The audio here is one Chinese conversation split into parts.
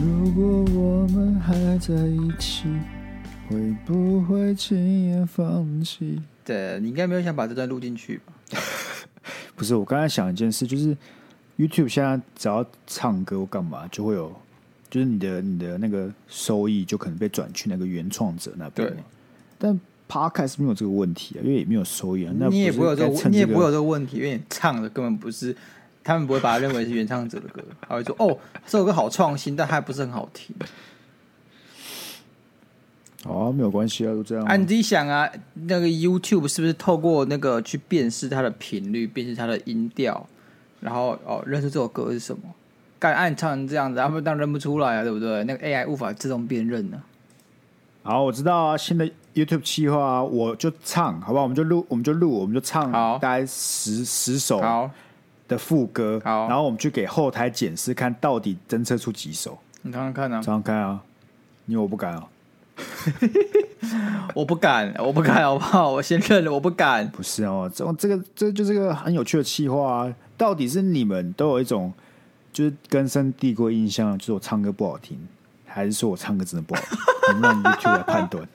如果我们还在一起，会不会轻言放弃？对，你应该没有想把这段录进去吧？不是，我刚才想一件事，就是 YouTube 现在只要唱歌或干嘛，就会有，就是你的你的那个收益就可能被转去那个原创者那边。对，但 Podcast 没有这个问题啊，因为也没有收益啊。那你也不会有这个，你也不会有这个问题，因为你唱的根本不是，他们不会把它认为是原唱者的歌，他会说：“哦，这首歌好创新，但还不是很好听。”哦，没有关系啊，就这样。啊，你自己想啊，那个 YouTube 是不是透过那个去辨识它的频率，辨识它的音调，然后哦，认识这首歌是什么？干按唱成这样子，他们当然认不出来啊，对不对？那个 AI 无法自动辨认呢、啊。好，我知道啊，新的 YouTube 企划啊，我就唱，好不好？我们就录，我们就录，我们就唱，大概十十首的副歌，好，然后我们去给后台检视，看到底侦测出几首。你看看看啊，常看啊，因为我不敢啊。我不敢，我不敢，好不好？我先认了，我不敢。不是哦，这这个这就是个很有趣的企划啊！到底是你们都有一种就是根深蒂固印象，就是我唱歌不好听，还是说我唱歌真的不好听？我们让 YouTube 来判断。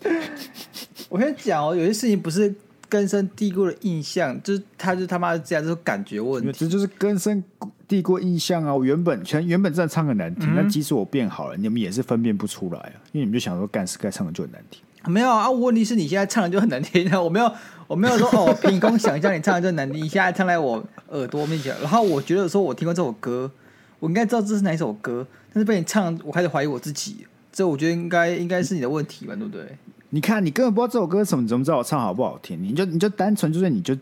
我跟你讲哦，有些事情不是根深蒂固的印象，就是他就他妈是这样，就是感觉问题。这就是根深蒂固印象啊！我原本全原本真的唱很难听，嗯、但即使我变好了，你们也是分辨不出来啊！因为你们就想说，干是该唱的就很难听。没有啊，问题是你现在唱的就很难听啊！我没有，我没有说哦，凭空想象你唱的就很难听，你现在唱在我耳朵面前，然后我觉得说我听过这首歌，我应该知道这是哪一首歌，但是被你唱，我开始怀疑我自己。这我觉得应该应该是你的问题吧，对不对？你看，你根本不知道这首歌是什么，你怎么知道我唱好不好听？你就你就单纯就是你就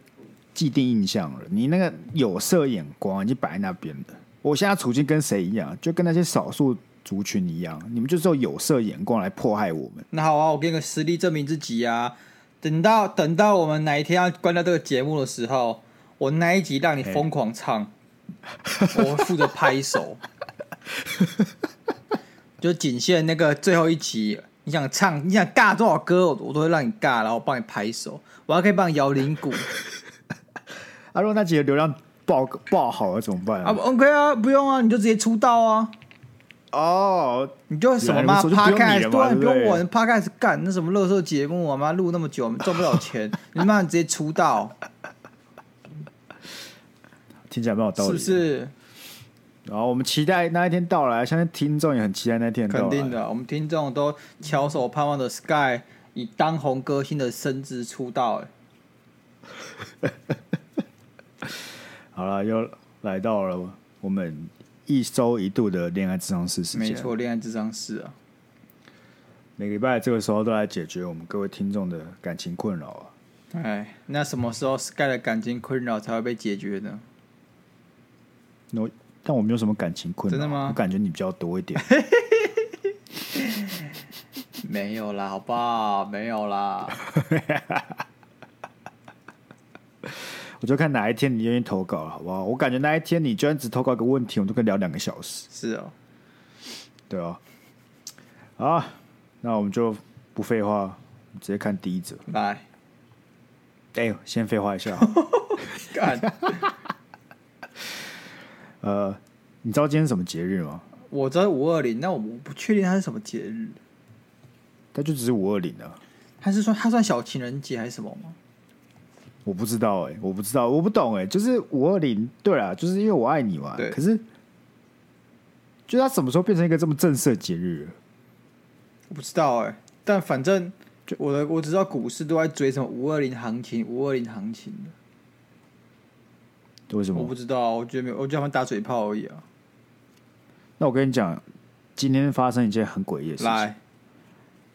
既定印象了，你那个有色眼光已经摆在那边了。我现在处境跟谁一样？就跟那些少数族群一样，你们就是用有色眼光来迫害我们。那好啊，我给你个实力证明自己啊！等到等到我们哪一天要关掉这个节目的时候，我那一集让你疯狂唱，我会负责拍手。就仅限那个最后一集，你想唱，你想尬多少歌，我我都会让你尬，然后帮你拍手，我还可以帮你摇铃鼓。阿若、啊、那集的流量。爆爆好了怎么办啊？啊，OK 啊，不用啊，你就直接出道啊。哦，oh, 你就什么嘛，Podcast 对，你不用我 Podcast 干那什么乐色节目啊，妈录那么久赚不了钱，你妈直接出道，听起来蛮有道理，是不是？然后我们期待那一天到来，相信听众也很期待那一天到来。肯定的，我们听众都翘首盼望的 Sky 以当红歌星的身姿出道。好了，又来到了我们一周一度的恋爱智商试时间。没错，恋爱智商试啊，每个礼拜这个时候都来解决我们各位听众的感情困扰啊。哎，那什么时候 Sky 的感情困扰才会被解决呢？我，但我没有什么感情困扰，真的吗？我感觉你比较多一点。没有啦，好不好？没有啦。我就看哪一天你愿意投稿了，好不好？我感觉那一天你居然只投稿一个问题，我们都可以聊两个小时。是哦，对哦。好，那我们就不废话，直接看第一则。来，哎，先废话一下。干。呃，你知道今天是什么节日吗？我知道五二零，那我不确定它是什么节日。它就只是五二零啊。它是说它算小情人节还是什么吗？我不知道哎、欸，我不知道，我不懂哎、欸，就是五二零，对啊，就是因为我爱你嘛。对。可是，就他什么时候变成一个这么正式的节日？我不知道哎、欸，但反正就我的，我只知道股市都在追什么五二零行情，五二零行情的。为什么？我不知道，我觉得没有，我觉得他们打嘴炮而已啊。那我跟你讲，今天发生一件很诡异的事情，来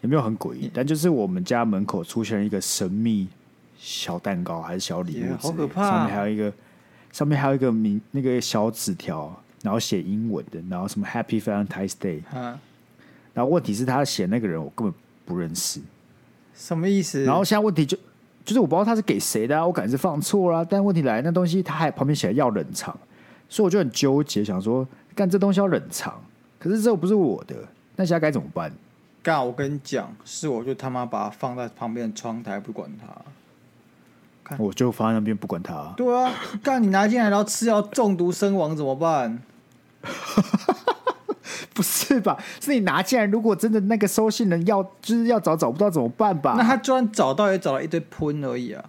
有没有很诡异？但就是我们家门口出现了一个神秘。小蛋糕还是小礼物？好可怕！上面还有一个，上面还有一个名那个小纸条，然后写英文的，然后什么 Happy Valentine's Day。然后问题是他写那个人我根本不认识，什么意思？然后现在问题就就是我不知道他是给谁的，我感觉是放错了。但问题来，那东西他还旁边写要冷藏，所以我就很纠结，想说干这东西要冷藏，可是这又不是我的，那现在该怎么办？干，我跟你讲，是我就他妈把它放在旁边的窗台，不管它。看我就放在那边不管它。对啊，干你拿进来然后吃药中毒身亡怎么办？不是吧？是你拿进来，如果真的那个收信人要就是要找找不到怎么办吧？那他就算找到也找了一堆喷而已啊。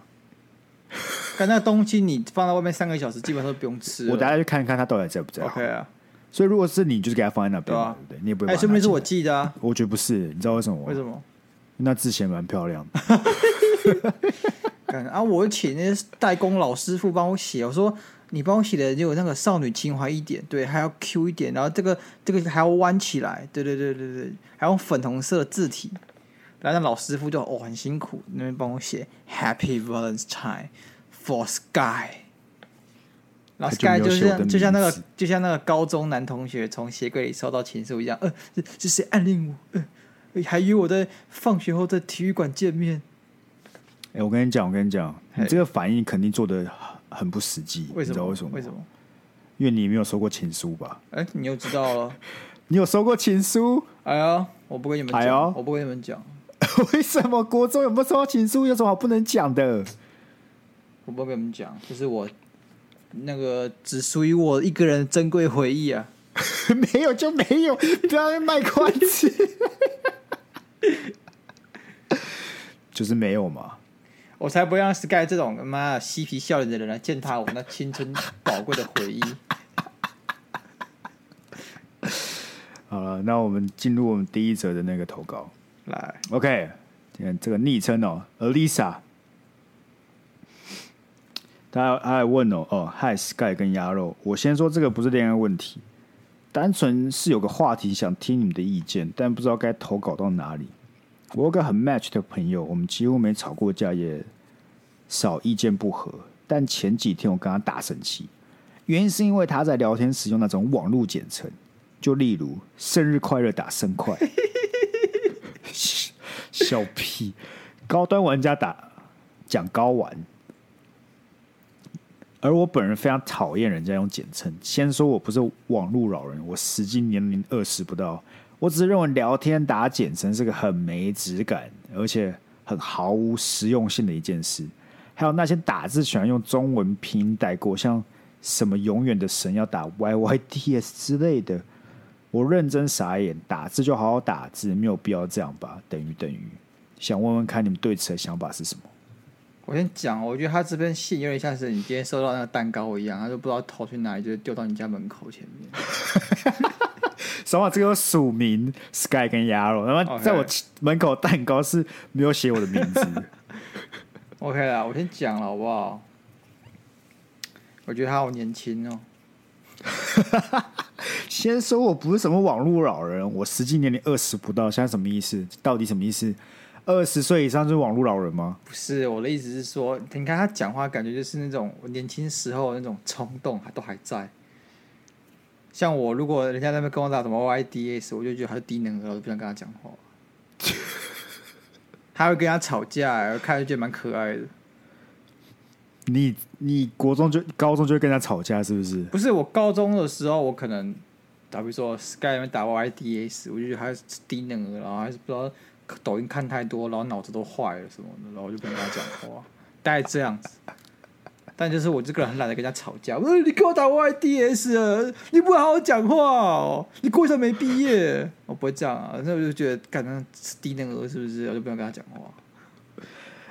但那东西你放在外面三个小时，基本上都不用吃。我等下去看看他到底在不在。OK 啊。所以如果是你，就是给他放在那边，对啊，对，你也不会。哎，说明是我寄的啊。我觉得不是，你知道为什么吗？为什么？那字写蛮漂亮的。啊！我请那些代工老师傅帮我写，我说。你帮我写的就有那个少女情怀一点，对，还要 Q 一点，然后这个这个还要弯起来，对对对对对，还用粉红色的字体，然后那老师傅就哦很辛苦，那边帮我写 Happy Valentine for Sky，然后 Sky 就像就像那个就像那个高中男同学从鞋柜里收到情书一样，呃，这这是暗恋我，呃，还约我在放学后在体育馆见面。哎，我跟你讲，我跟你讲，你这个反应肯定做的。很不实际，为什么？你知道为什么？为什么？因为你没有收过情书吧？哎、欸，你又知道了？你有收过情书？哎呀，我不跟你们讲，哎、我不跟你们讲。为什么？国中有没有收到情书？有什么好不能讲的？我不跟你们讲，这是我那个只属于我一个人的珍贵回忆啊！没有就没有，不要卖关子，就是没有嘛。我才不让 Sky 这种他妈嬉皮笑脸的人来践踏我那青春宝贵的回忆。好了，那我们进入我们第一则的那个投稿。来，OK，今天这个昵称哦，Alisa，大家还问哦，哦，Hi Sky 跟鸭肉，我先说这个不是恋爱问题，单纯是有个话题想听你们的意见，但不知道该投稿到哪里。我有个很 match 的朋友，我们几乎没吵过架，也少意见不合。但前几天我跟他大生气，原因是因为他在聊天时用那种网络简称，就例如“生日快乐”打“生快”，笑屁！高端玩家打讲高玩，而我本人非常讨厌人家用简称。先说我不是网络老人，我实际年龄二十不到。我只是认为聊天打简称是个很没质感，而且很毫无实用性的一件事。还有那些打字喜欢用中文拼音带过，像什么永远的神要打 Y Y D S 之类的，我认真傻眼。打字就好好打字，没有必要这样吧？等于等于，想问问看你们对此的想法是什么？我先讲，我觉得他这边信有点像是你今天收到那个蛋糕一样，他就不知道投去哪里，就丢到你家门口前面。说话这个署名 Sky 跟鸭肉，然后在我门口蛋糕是没有写我的名字。OK 啦，我先讲了好不好？我觉得他好年轻哦。先说我不是什么网络老人，我实际年龄二十不到，现在什么意思？到底什么意思？二十岁以上就是网络老人吗？不是，我的意思是说，你看他讲话，感觉就是那种我年轻时候那种冲动，还都还在。像我，如果人家在那边跟我打什么 YDS，我就觉得他是低能儿，我就不想跟他讲话。他会跟他吵架，看着觉得蛮可爱的。你你国中就高中就会跟他吵架，是不是？不是，我高中的时候，我可能打比如说 Sky 那边打 YDS，我就觉得他是低能儿，然后还是不知道抖音看太多，然后脑子都坏了什么的，然后我就不跟他讲话，大概这样子。但就是我这个人很懒得跟人家吵架。我说你给我打 YDS 啊，你不会好好讲话哦？你国小没毕业，我不会这样啊。那我就觉得，感觉低能儿是不是？我就不想跟他讲话。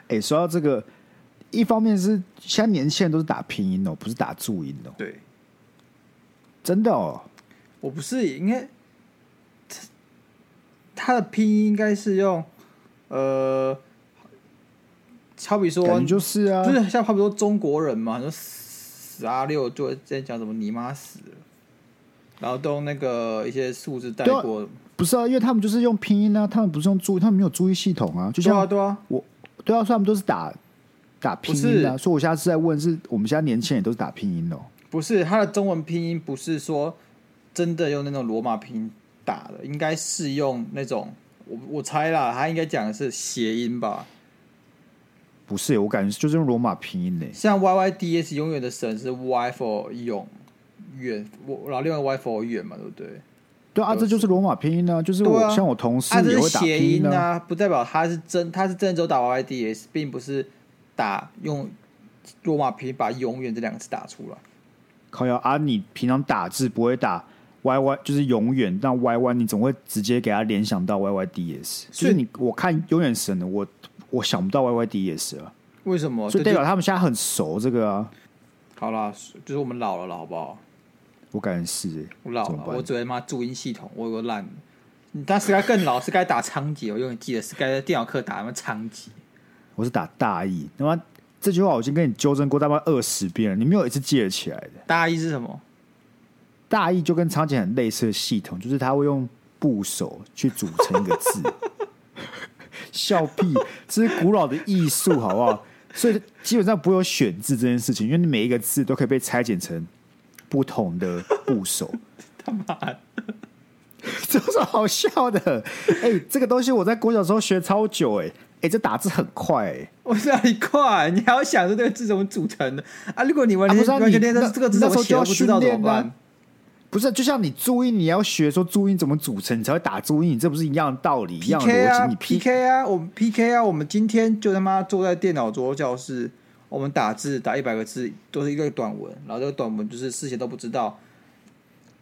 哎、欸，说到这个，一方面是现在年轻人都是打拼音哦，不是打注音哦。对，真的哦。我不是应该，他的拼音应该是用呃。好比说，就是啊，就是像好比说中国人嘛，说死啊六就会在讲什么你妈死了，然后都用那个一些数字带过、啊。不是啊，因为他们就是用拼音啊，他们不是用注，他们没有注意系统啊。就像对啊，对啊，我对啊，所以他们都是打打拼音啊。是所以我现在是在问，是我们现在年轻人都是打拼音哦？不是，他的中文拼音不是说真的用那种罗马拼音打的，应该是用那种我我猜啦，他应该讲的是谐音吧。不是，我感觉就是用罗马拼音的。像 Y Y D S 永远的神是 Y for 永远，我然后另外 Y for 远嘛，对不对？对啊，就是、这就是罗马拼音呢、啊。就是我、啊、像我同事也会打拼音啊，啊不代表他是真，他是真的只有打 Y Y D S，并不是打用罗马拼音把“永远”这两个字打出来。靠呀啊！你平常打字不会打 Y Y，就是永远，但 Y Y 你总会直接给他联想到 Y Y D S。所以你我看永远神的，我我想不到 Y Y D S 了。为什么？所以代表他们现在很熟这个啊。好啦，就是我们老了了，好不好？我感觉是、欸，我老了，我昨天妈注音系统我有个烂。你当时该更老，是该打仓颉，我永远记得是该在电脑课打什么仓颉。我是打大意，他妈这句话我已经跟你纠正过大概二十遍了，你没有一次记得起来的。大意是什么？大意就跟仓颉很类似的系统，就是他会用部首去组成一个字。笑屁，这是古老的艺术，好不好？所以基本上不会有选字这件事情，因为你每一个字都可以被拆解成不同的部首。他妈的，这有什么好笑的？哎、欸，这个东西我在国小时候学超久、欸，哎。哎、欸，这打字很快哎、欸！我是哪里快？你还要想着这个字怎么组成的啊？如果你完全、啊、完全连这个字怎么写都不知道怎么办？不是，就像你注音，你要学说注音怎么组成，你才会打注音，这不是一样的道理？一样的逻辑、啊？你 PK 啊，我们 PK 啊，我们今天就他妈坐在电脑桌教室，我们打字打一百个字都是一个短文，然后这个短文就是事先都不知道，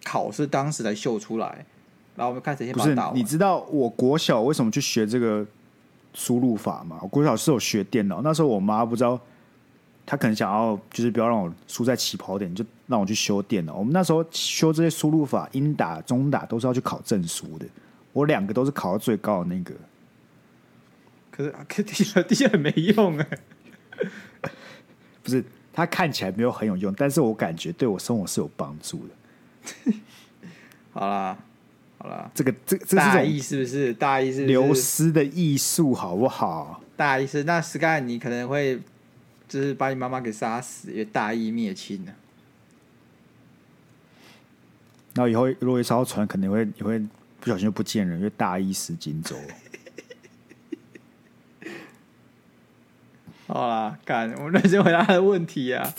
考试当时才秀出来，然后我们看谁先把它打完。你知道我国小为什么去学这个？输入法吗，我国小是有学电脑，那时候我妈不知道，她可能想要就是不要让我输在起跑点，就让我去修电脑。我们那时候修这些输入法，英打、中打都是要去考证书的，我两个都是考到最高的那个。可是，可的确的确很没用哎，不是，他看起来没有很有用，但是我感觉对我生活是有帮助的。好啦。好啦，这个这这是大意是不是？大意是流失的艺术，好不好？大意是那 Sky，你可能会就是把你妈妈给杀死，因为大义灭亲了。然后以后如果一艘船，肯定会也会不小心就不见人，因为大意失荆州。好啦，干，我们认真回答他的问题啊。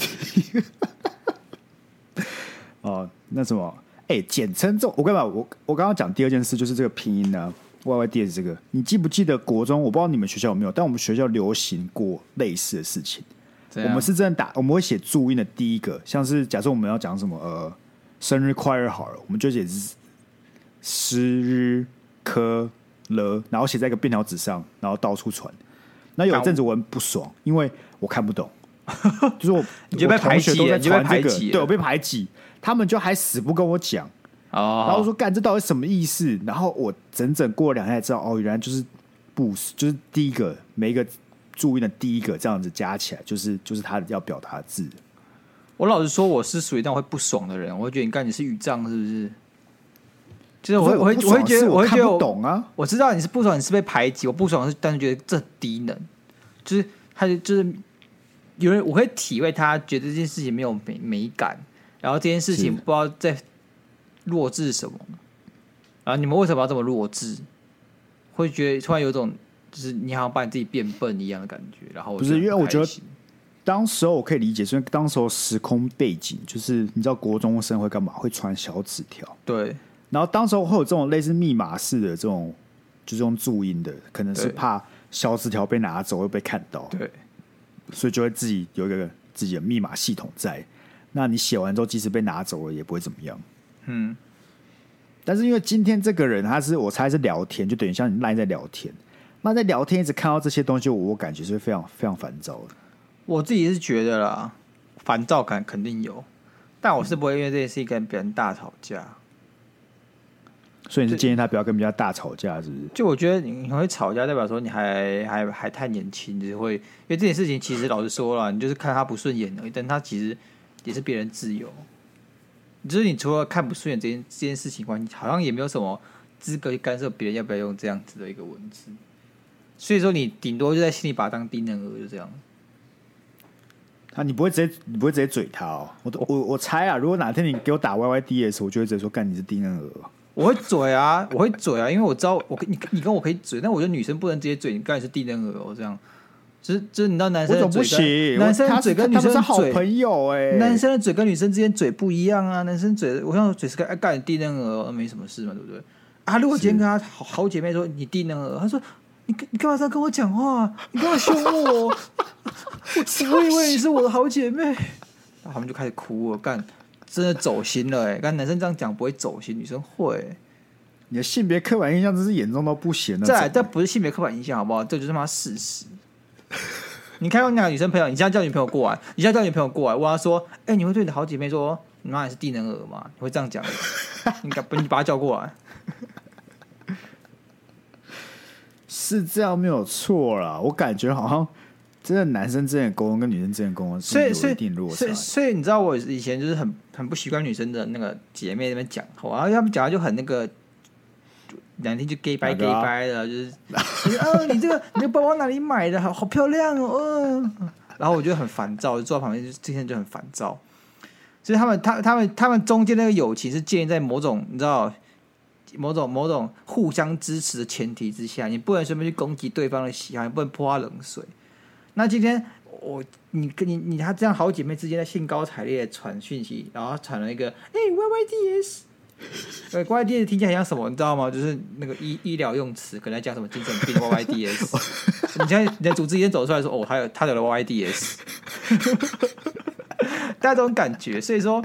哦，那什么？哎，简称这我跟你讲，我我刚刚讲第二件事就是这个拼音呢、啊、，Y Y D S 这个，你记不记得国中？我不知道你们学校有没有，但我们学校流行过类似的事情。我们是真的打，我们会写注音的第一个，像是假设我们要讲什么呃，生日快乐好了，我们就写诗日科了，然后写在一个便条纸上，然后到处传。那有一阵子我很不爽，因为我看不懂，就是我 你就被排挤，都在传这个，你对我被排挤。他们就还死不跟我讲，oh. 然后我说干这到底什么意思？然后我整整过了两天才知道，哦，原来就是不就是第一个每一个注意的第一个这样子加起来，就是就是他要表达的字。我老实说，我是属于那种会不爽的人，我会觉得你干你是语障是不是？就是我会我会我会觉得我会觉得我懂啊，我知道你是不爽，你是被排挤，我不爽是但是觉得这低能，就是他就是有人我会体会他觉得这件事情没有美美感。然后这件事情不知道在弱智什么，然后你们为什么要这么弱智？会觉得突然有种就是你好像把你自己变笨一样的感觉。然后不是因为我觉得当时候我可以理解，是因为当时候时空背景就是你知道国中生会干嘛？会传小纸条。对。然后当时候会有这种类似密码式的这种，就是用注音的，可能是怕小纸条被拿走会被看到。对。所以就会自己有一个自己的密码系统在。那你写完之后，即使被拿走了，也不会怎么样。嗯，但是因为今天这个人，他是我猜是聊天，就等于像你赖在聊天。那在聊天一直看到这些东西，我感觉是非常非常烦躁的。我自己是觉得啦，烦躁感肯定有，但我是不会因为这件事情跟别人大吵架。嗯。所以你是建议他不要跟人家大吵架，是不是？就我觉得你会吵架，代表说你还还还太年轻，就是会因为这件事情，其实老实说了，你就是看他不顺眼而已，但他其实。也是别人自由，就是你除了看不顺眼这件这件事情外，你好像也没有什么资格去干涉别人要不要用这样子的一个文字。所以说，你顶多就在心里把他当低能儿，就这样。啊，你不会直接，你不会直接嘴他哦。我我我猜啊，如果哪天你给我打 Y Y D S，我就会直接说干你是低能儿。我会嘴啊，我会嘴啊，因为我知道我跟你你跟我可以嘴，但我觉得女生不能直接嘴，你干你是低能儿哦，这样。就是就是，你知道男生的嘴跟男生嘴跟女生嘴，好朋友哎，男生的嘴跟女生之间嘴不一样啊。男生嘴，我像嘴是个爱干低能儿，没什么事嘛，对不对？啊，如果今天跟他好好姐妹说你低能儿，他说你你干嘛这样跟我讲话？你干嘛凶我？我 我以为你是我的好姐妹。然后他们就开始哭了，干，真的走心了哎！刚男生这样讲不会走心，女生会。你的性别刻板印象真是严重到不行了。再来，这不是性别刻板印象，好不好？这就是他妈事实。你看，我两个女生朋友，你现在叫女朋友过来，你现在叫女朋友过来，我要说，哎、欸，你会对你的好姐妹说，你妈也是低能儿吗？你会这样讲？你敢不？你把她叫过来，是这样没有错啦。我感觉好像真的男生之间的沟通跟女生之间的沟通是有一定落差。所以，所以你知道，我以前就是很很不习惯女生的那个姐妹那边讲话，然后他们讲话就很那个。两天就 gay 掰 gay 掰的，就是，嗯，你这个你这个包包哪里买的？好好漂亮哦，嗯。然后我觉得很烦躁，就坐在旁边，就今天就很烦躁。所以他们，他他们他们中间那个友情是建立在某种你知道，某种某种互相支持的前提之下，你不能随便去攻击对方的喜好，你不能泼他冷水。那今天我你跟你你他这样好姐妹之间在兴高采烈的传讯息，然后传了一个哎 Y Y D S。对，YYDS 听起来像什么？你知道吗？就是那个医医疗用词，可能讲什么精神病 YYDS。你现在你的组织已经走出来说，哦，他有他有了 YYDS，大家这种感觉。所以说，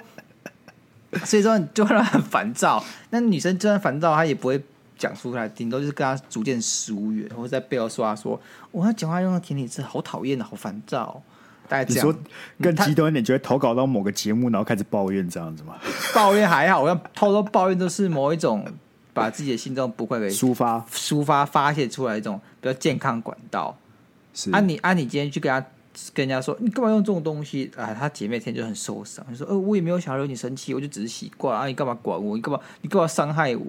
所以说你就会让他很烦躁。那女生就算烦躁，她也不会讲出来，顶多就是跟他逐渐疏远，或者在背后说他说，我要讲话用的甜体字，好讨厌的，好烦躁。你说更极端一点，就会投稿到某个节目，然后开始抱怨这样子吗？抱怨还好，我要偷偷抱怨都是某一种把自己的心中不会给抒发、抒发、发泄出来一种比较健康管道。是啊你，按啊，你今天去跟他跟人家说，你干嘛用这种东西啊？她姐妹天就很受伤，你说，呃，我也没有想要惹你生气，我就只是习惯啊。你干嘛管我？你干嘛？你干嘛伤害我？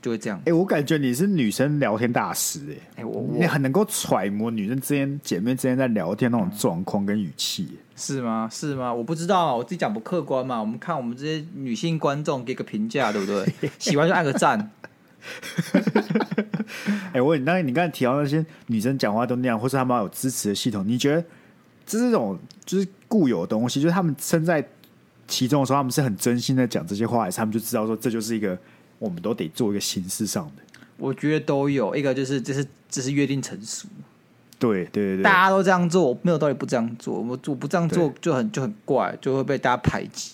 就会这样。哎、欸，我感觉你是女生聊天大师哎、欸，哎、欸，我你很能够揣摩女生之间姐妹之间在聊天那种状况跟语气、欸，是吗？是吗？我不知道，我自己讲不客观嘛。我们看我们这些女性观众给个评价，对不对？喜欢就按个赞。哎、欸，我问你，那你刚才提到那些女生讲话都那样，或是他们有支持的系统，你觉得这是这种就是固有的东西，就是他们身在其中的时候，他们是很真心的讲这些话，还是他们就知道说这就是一个。我们都得做一个形式上的，我觉得都有一个，就是这是这是约定成熟，对对对，对，大家都这样做，我没有道理不这样做。我我不这样做就很就很怪，就会被大家排挤。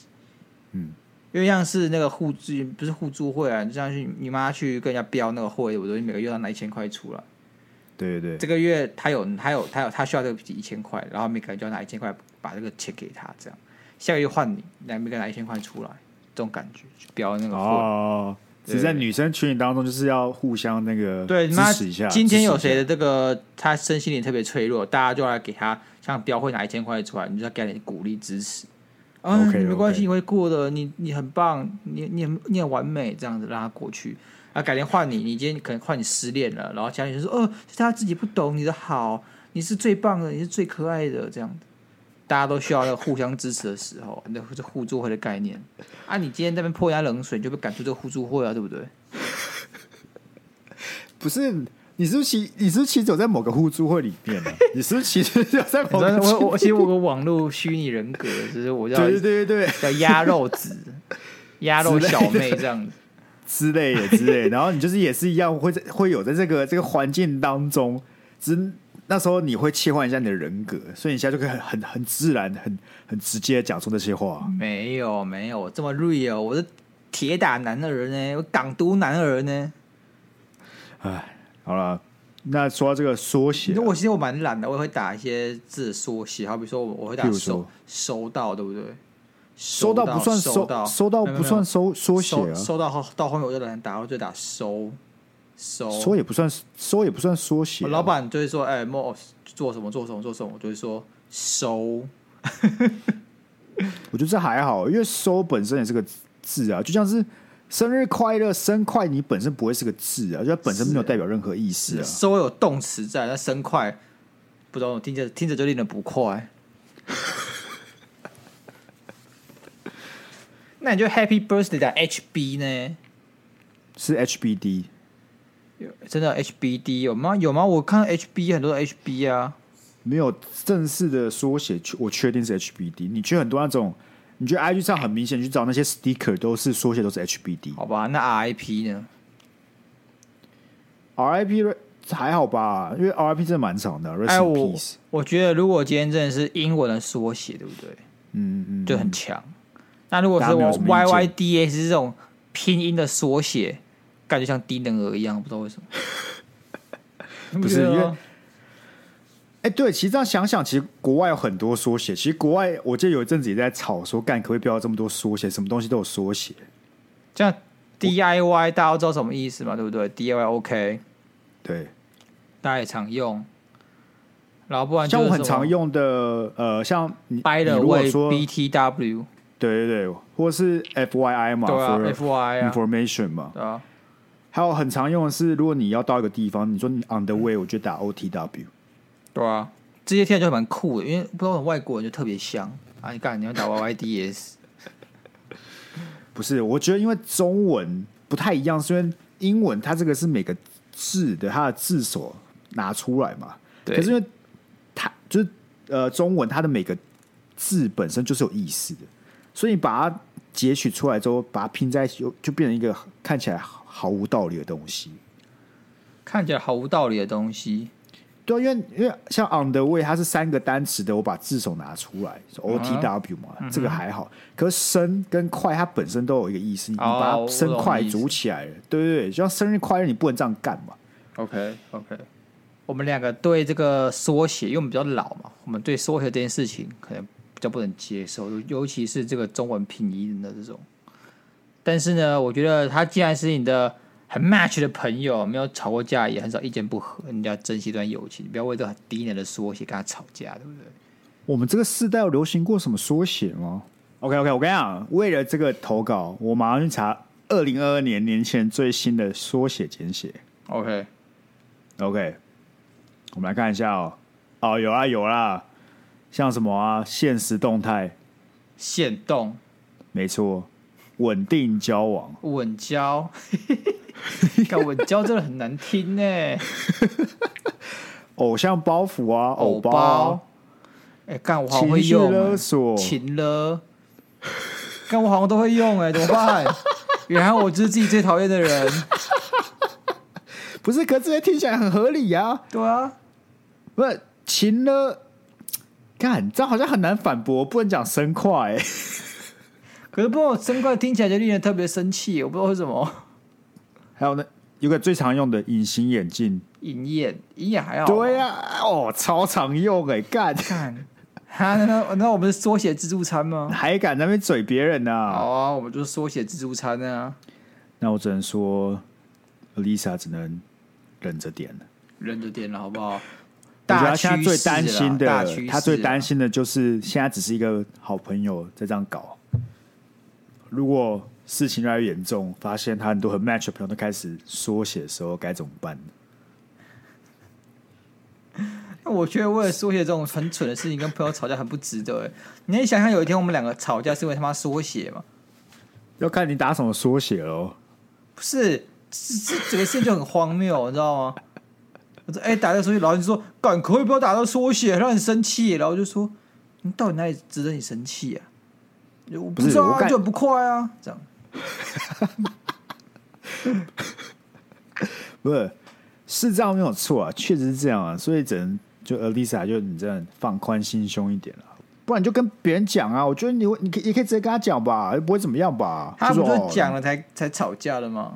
嗯，因为像是那个互助，不是互助会啊，就像是你妈去跟人家标那个会，我都每个月要拿一千块出来。对对对，这个月他有他有他有他需要这个一千块，然后每个人就要拿一千块把这个钱给他，这样下个月换你，来每个人拿一千块出来，这种感觉去标那个会。哦只在女生群体当中，就是要互相那个对支持一下。今天有谁的这个他身心灵特别脆弱，大家就要来给他像标会拿一千块出来，你就要给点鼓励支持。啊，okay, 你没关系.你会过的，你你很棒，你你很你很完美，这样子让他过去。啊，改天换你，你今天可能换你失恋了，然后家里就说：“哦，是他自己不懂你的好，你是最棒的，你是最可爱的。”这样子。大家都需要那个互相支持的时候，那是互助会的概念啊！你今天在那边泼人家冷水，就被赶出这个互助会啊，对不对？不是，你是不是其你是不是其实走在某个互助会里面呢？你是不是其实就在某个 我我其实我有个网络虚拟人格，就是我叫对对对对叫鸭肉子、鸭肉小妹这样子之类的 之类的，然后你就是也是一样会在会有在这个这个环境当中只。那时候你会切换一下你的人格，所以你现在就可以很很很自然、很很直接的讲出那些话。没有没有，我这么 real，我是铁打男儿呢，我港独男儿呢。哎，好了，那说到这个缩写，我其实我蛮懒的，我也会打一些字缩写，好比说我会打收收到，对不对？收到不算收，收到不算收缩写啊。收到后到后面我就懒打，我就打收。收收也不算收也不算缩写，啊，老板就会说：“哎、欸，莫做什么做什么做什么。”我就会说收。我觉得这还好，因为收本身也是个字啊，就像是生日快乐，生快你本身不会是个字啊，就它本身没有代表任何意思啊。收有动词在，那生快不知道，听着听着就令人不快。那你就 Happy Birthday 的 HB 呢？是 HBD 有。真的 HBD 有吗？有吗？我看 HB 很多 HB 啊，没有正式的缩写，我确定是 HBD。你去很多那种，你觉得 IG 上很明显去找那些 sticker 都是缩写，都是 HBD。好吧，那 RIP 呢？RIP 还好吧，因为 RIP 真的蛮长的。哎，我我觉得如果今天真的是英文的缩写，对不对？嗯嗯，就很强。那如果是我 YYDS 这种拼音的缩写，感觉像低能儿一样，不知道为什么。不是因为，哎，对，其实这样想想，其实国外有很多缩写。其实国外，我记得有一阵子也在吵说，干可不可以不要这么多缩写，什么东西都有缩写。这样 DIY 大家都知道什么意思嘛？对不对？DIY OK，对，大家也常用。然后不然像我很常用的，呃，像 By the way BTW，对对对，或是 FYI 嘛，对啊，FYI information 嘛，对啊。还有很常用的是，如果你要到一个地方，你说你 on the way，我就打 OTW，对啊，这些听起来就蛮酷的，因为不知道外国人就特别香啊。你干，你要打 YYDS，不是？我觉得因为中文不太一样，虽然英文它这个是每个字的它的字首拿出来嘛，对，可是因为。它就是呃，中文它的每个字本身就是有意思的，所以你把它截取出来之后，把它拼在一起，就就变成一个看起来毫无道理的东西。看起来毫无道理的东西，对，啊因为因为像 on the way，它是三个单词的，我把字首拿出来，O T W 嘛，嗯、这个还好。可是生跟快，它本身都有一个意思，你把它生快组起来了，哦、对对对，就像生日快乐，你不能这样干嘛？OK OK。我们两个对这个缩写，因为我们比较老嘛，我们对缩写这件事情可能比较不能接受，尤其是这个中文拼音的这种。但是呢，我觉得他既然是你的很 match 的朋友，没有吵过架，也很少意见不合，你要珍惜一段友情，不要为这个很低能的缩写跟他吵架，对不对？我们这个世代有流行过什么缩写吗？OK OK，我跟你讲，为了这个投稿，我马上去查二零二二年年前最新的缩写简写。OK OK。我们来看一下哦，哦，有啊有啦，像什么啊，现实动态，现动，没错，稳定交往，稳交，看稳交真的很难听呢。偶像包袱啊，偶包，哎，干我好会用，勒索，情勒，干我好像都会用，哎，怎么办？原来我就是自己最讨厌的人，不是？可这些听起来很合理呀，对啊。不是情了，干这好像很难反驳，不能讲生快。可是不过生快听起来就令人特别生气，我不知道为什么。还有呢，有个最常用的隐形眼镜，隐眼隐眼还好。对呀、啊，哦，超常用哎，干干，哈，那那那我们是缩写自助餐吗？还敢在那边嘴别人呢、啊？好啊，我们就是缩写自助餐啊。那我只能说，Lisa 只能忍着点了，忍着点了，好不好？我觉得他现在最担心的，他最担心的就是现在只是一个好朋友在这样搞。如果事情越来越严重，发现他很多很 match 的朋友都开始缩写的时候，该怎么办呢？那我觉得为了缩写这种很蠢的事情，跟朋友吵架很不值得。哎，你想想，有一天我们两个吵架是因为他妈缩写吗？要看你打什么缩写喽。不是，这这整个事情就很荒谬，你知道吗？我说：“哎、欸，打这个缩写，然后你说，赶可以不要打到缩写，让你生气。”然后就说：“你到底哪里值得你生气啊？”我不知道啊，就很不快啊，这样。不是，是这样没有错啊，确实是这样啊，所以只能就 Alisa 就你这样放宽心胸一点了，不然你就跟别人讲啊。我觉得你你也可以直接跟他讲吧，不会怎么样吧？他不就讲了才才吵架的吗？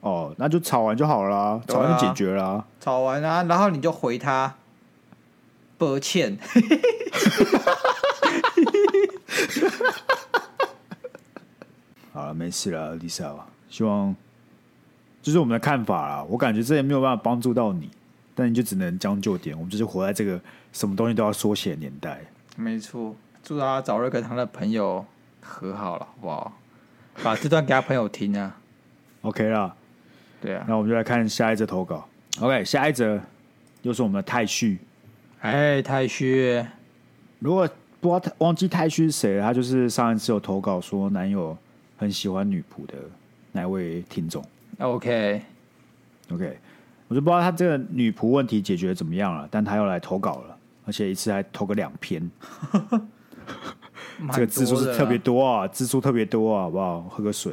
哦，那就吵完就好了，啊，吵完就解决了，啊。吵完啊，然后你就回他，抱歉。好了，没事了，Lisa。希望就是我们的看法啦。我感觉这也没有办法帮助到你，但你就只能将就点。我们就是活在这个什么东西都要缩写的年代。没错，祝他早日跟他的朋友和好了，好不好？把这段给他朋友听啊。OK 啦。对啊，那我们就来看下一则投稿。OK，下一则又是我们的太旭。哎，太旭，如果不知道忘记太旭是谁了，他就是上一次有投稿说男友很喜欢女仆的那位听众。OK，OK，、okay. 我就不知道他这个女仆问题解决怎么样了，但他又来投稿了，而且一次还投个两篇。这个字数是特别多啊，字数特别多啊，好不好？喝个水。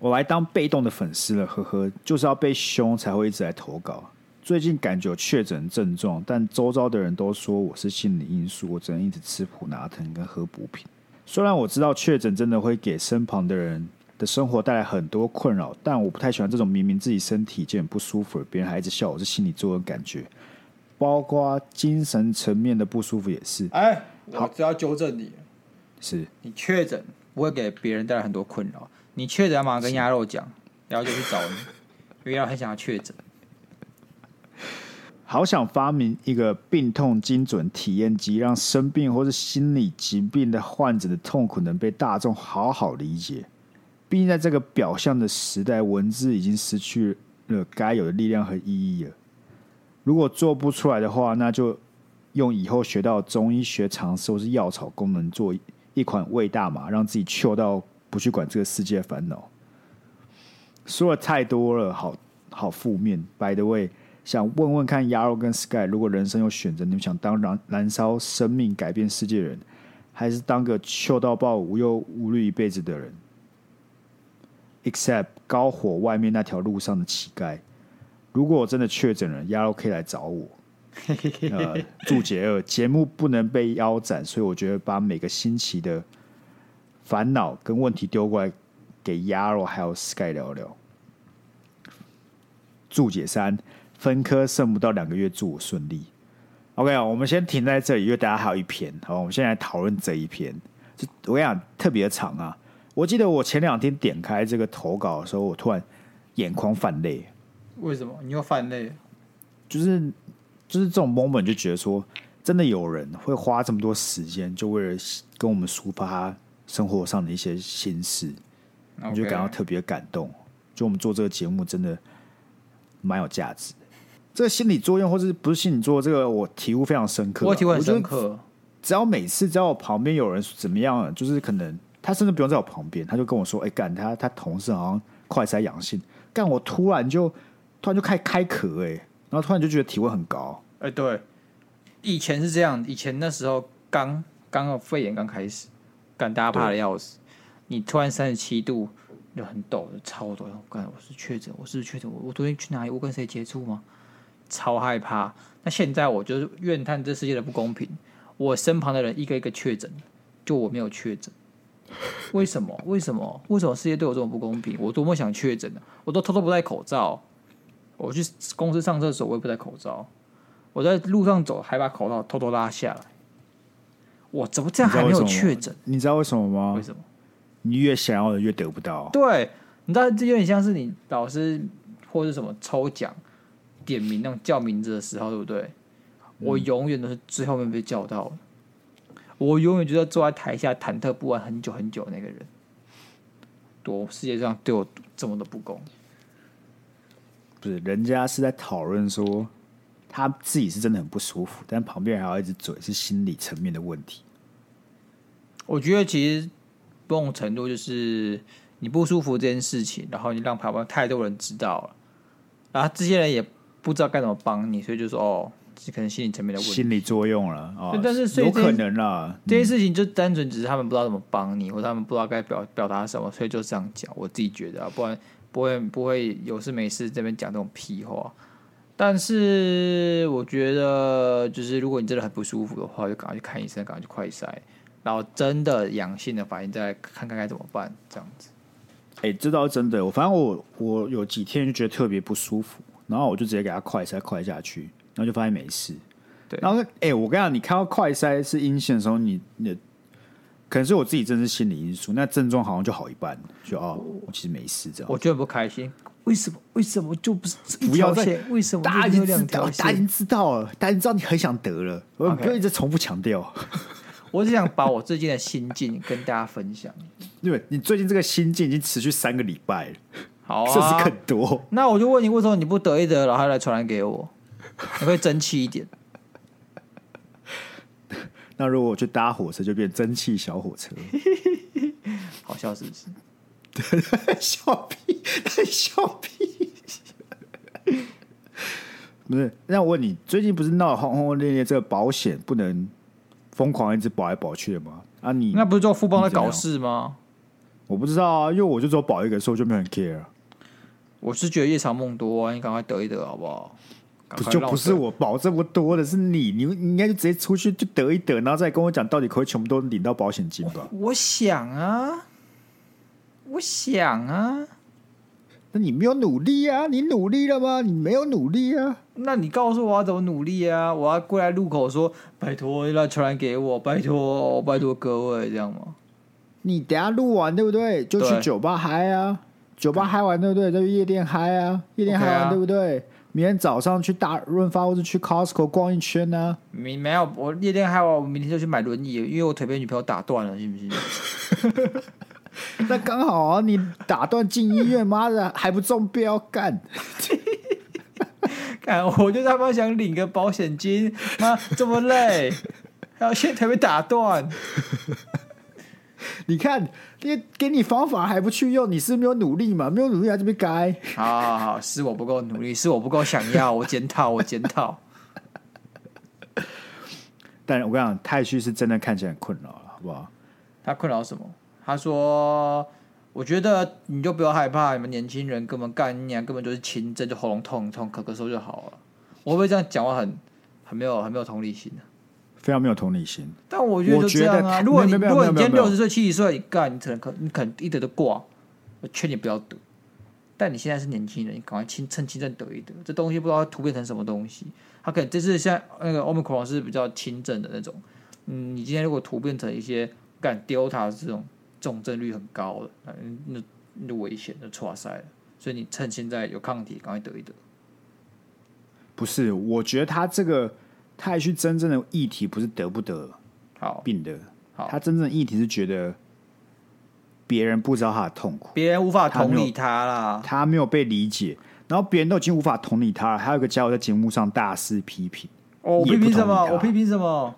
我来当被动的粉丝了，呵呵，就是要被凶才会一直来投稿。最近感觉有确诊症状，但周遭的人都说我是心理因素，我只能一直吃普拿疼跟喝补品。虽然我知道确诊真的会给身旁的人的生活带来很多困扰，但我不太喜欢这种明明自己身体就很不舒服，别人还一直笑我是心理作用感觉，包括精神层面的不舒服也是。哎，我只要纠正你，是你确诊不会给别人带来很多困扰，你确诊要马上跟鸭肉讲，然后就去找你，因为要很想要确诊。好想发明一个病痛精准体验机，让生病或是心理疾病的患者的痛苦能被大众好好理解。毕竟在这个表象的时代，文字已经失去了该有的力量和意义了。如果做不出来的话，那就用以后学到中医学常识或是药草功能做一款胃大麻，让自己嗅到不去管这个世界烦恼。说了太多了，好好负面。By the way。想问问看，鸭肉跟 Sky，如果人生有选择，你们想当燃燃烧生命、改变世界的人，还是当个秀到爆、无忧无虑一辈子的人？Except 高火外面那条路上的乞丐。如果我真的确诊了，鸭肉可以来找我。呃，注解二：节目不能被腰斩，所以我觉得把每个星期的烦恼跟问题丢过来给鸭肉还有 Sky 聊聊。注解三。分科剩不到两个月，祝我顺利。OK 啊，我们先停在这里，因为大家还有一篇。好，我们现在来讨论这一篇。我跟你讲，特别长啊！我记得我前两天点开这个投稿的时候，我突然眼眶泛泪。为什么？你又泛泪？就是就是这种 moment 就觉得说，真的有人会花这么多时间，就为了跟我们抒发他生活上的一些心事，我就感到特别感动。就我们做这个节目，真的蛮有价值。这个心理作用，或者不是心理作用，这个我体悟非常深刻。我体悟很深刻。只要每次只要我旁边有人怎么样，就是可能他甚至不用在我旁边，他就跟我说：“哎，干他他同事好像快筛阳性。”干我突然就突然就开开咳，哎，然后突然就觉得体温很高。哎，对，以前是这样，以前那时候刚刚有肺炎刚开始，干大家怕的要死。你突然三十七度就很抖，超抖。干我是确诊，我是确诊，我我昨天去哪里？我跟谁接触吗？超害怕！那现在我就是怨叹这世界的不公平。我身旁的人一个一个确诊，就我没有确诊，为什么？为什么？为什么世界对我这么不公平？我多么想确诊呢？我都偷偷不戴口罩。我去公司上厕所，我也不戴口罩。我在路上走，还把口罩偷偷拉下来。我怎么这样还没有确诊？你知道为什么吗？为什么？你越想要的越得不到。对，你知道这有点像是你老师或是什么抽奖。点名那种叫名字的时候，对不对？嗯、我永远都是最后面被叫到，我永远就在坐在台下忐忑不安很久很久那个人。多世界上对我这么的不公，不是？人家是在讨论说他自己是真的很不舒服，但旁边人还要一直嘴，是心理层面的问题。我觉得其实某种程度就是你不舒服这件事情，然后你让旁边太多人知道了，然后这些人也。不知道该怎么帮你，所以就说哦，这可能心理层面的问题，心理作用了啊。哦、但是有可能啦，这些事情就单纯只是他们不知道怎么帮你，嗯、或者他们不知道该表表达什么，所以就这样讲。我自己觉得啊，不然不会不会有事没事这边讲这种屁话。但是我觉得，就是如果你真的很不舒服的话，就赶快去看医生，赶快去快筛，然后真的阳性的反应，再看看该怎么办，这样子。哎、欸，这倒是真的。我反正我我有几天就觉得特别不舒服。然后我就直接给他快筛快下去，然后就发现没事。对，然后哎，我跟你讲，你看到快筛是阴性的时候，你你可能是我自己真是心理因素，那症状好像就好一半，就哦，我其实没事这样。我觉得不开心，为什么？为什么就不是不要再？为什么？大家已经知道，大家已经知道了，大家知道你很想得了，我不要一直重复强调。我只想把我最近的心境跟大家分享。因为你最近这个心境已经持续三个礼拜了。好啊，这是更多。那我就问你，为什么你不得一得，然后来传染给我？你会争气一点。那如果我去搭火车，就变蒸汽小火车。好笑是不是？笑屁，笑屁。不是，那我问你，最近不是闹轰轰烈烈，这个保险不能疯狂一直保来保去的吗？啊你，你那不是做富邦在搞事吗？我不知道啊，因为我就只有保一个，所以我就没有很 care。我是觉得夜长梦多啊，你赶快得一得好不好？不就不是我保这么多的，是你，你你应该就直接出去就得一得，然后再跟我讲到底可不可以全部都领到保险金吧？我想啊，我想啊，那你没有努力啊？你努力了吗？你没有努力啊？那你告诉我要怎么努力啊？我要过来路口说拜托，你来传染给我，拜托，拜托各位，这样吗？你等下录完对不对？就去酒吧嗨啊！酒吧嗨完对不对？再去夜店嗨啊！夜店嗨完对不对？明天早上去大润发或者去 Costco 逛一圈呢、啊？没没有，我夜店嗨完，我明天就去买轮椅，因为我腿被女朋友打断了，信不信？那刚好啊，你打断进医院，妈的还不中标干！看，我就他妈想领个保险金，妈这么累，还要现在腿被打断。你看，给给你方法还不去用，你是没有努力嘛？没有努力还这边改。好好好，是我不够努力，是我不够想要，我检讨，我检讨。但我跟你讲，太虚是真的看起来很困扰了，好不好？他困扰什么？他说：“我觉得你就不要害怕，你们年轻人根本干你啊，根本就是轻症，就喉咙痛痛，咳咳嗽就好了。”我会不会这样讲话很很没有很没有同理心呢？非常没有同理心，但我觉得就这样啊。如果你如果你今天六十岁、七十岁，你干，你可能可你可能一得都挂。我劝你不要得。但你现在是年轻人，你赶快轻趁轻症得一得。这东西不知道突变成什么东西，它可能这是像那个 Omicron 是比较轻症的那种。嗯，你今天如果突变成一些干 Delta 这种重症率很高了，那那那危险就出塞了。所以你趁现在有抗体，赶快得一得。不是，我觉得他这个。太去真正的议题不是得不得好病的，好他真正的议题是觉得别人不知道他的痛苦，别人无法同理他啦，他没有被理解，然后别人都已经无法同理他了，还有一个家伙在节目上大肆批评，哦，我批评什么？我批评什么？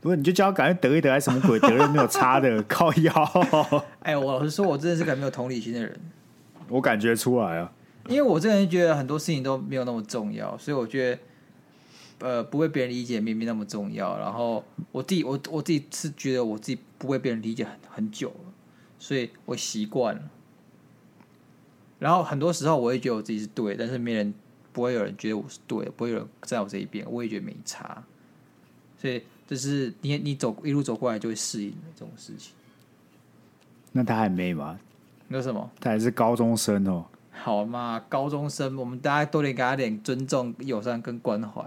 不是，你就叫他赶紧得一得，还是什么鬼？得了没有差的，靠腰。哎，我老实说，我真的是个没有同理心的人，我感觉出来啊，因为我这个人觉得很多事情都没有那么重要，所以我觉得。呃，不被别人理解明明那么重要。然后我自己，我我自己是觉得我自己不被别人理解很很久了，所以我习惯了。然后很多时候我也觉得我自己是对，但是没人不会有人觉得我是对，不会有人在我这一边，我也觉得没差。所以这是你你走一路走过来就会适应这种事情。那他还没吗？那什么？他还是高中生哦。好嘛，高中生，我们大家都得给他点尊重、友善跟关怀。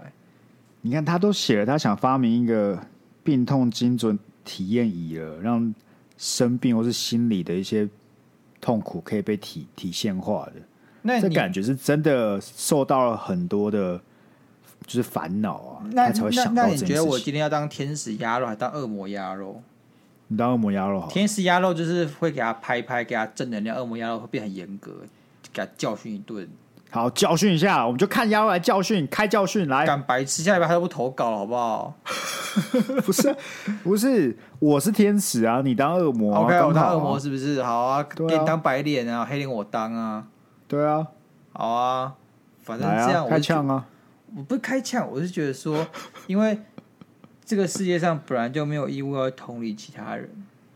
你看，他都写了，他想发明一个病痛精准体验仪了，让生病或是心理的一些痛苦可以被体体现化的。那这感觉是真的受到了很多的，就是烦恼啊，那他才会想到这件事情。那你觉得我今天要当天使鸭肉，还当恶魔鸭肉？你当恶魔鸭肉好。天使鸭肉就是会给他拍拍，给他正能量；恶魔鸭肉会变很严格，给他教训一顿。好，教训一下，我们就看鸭肉来教训，开教训来。敢白痴，下礼拜他都不投稿了，好不好？不是，不是，我是天使啊，你当恶魔、啊。OK，我当恶魔是不是？好啊，啊给你当白脸啊，黑脸我当啊。对啊，好啊，反正这样我、啊、开枪啊。我不开枪，我是觉得说，因为这个世界上本来就没有义务要同理其他人。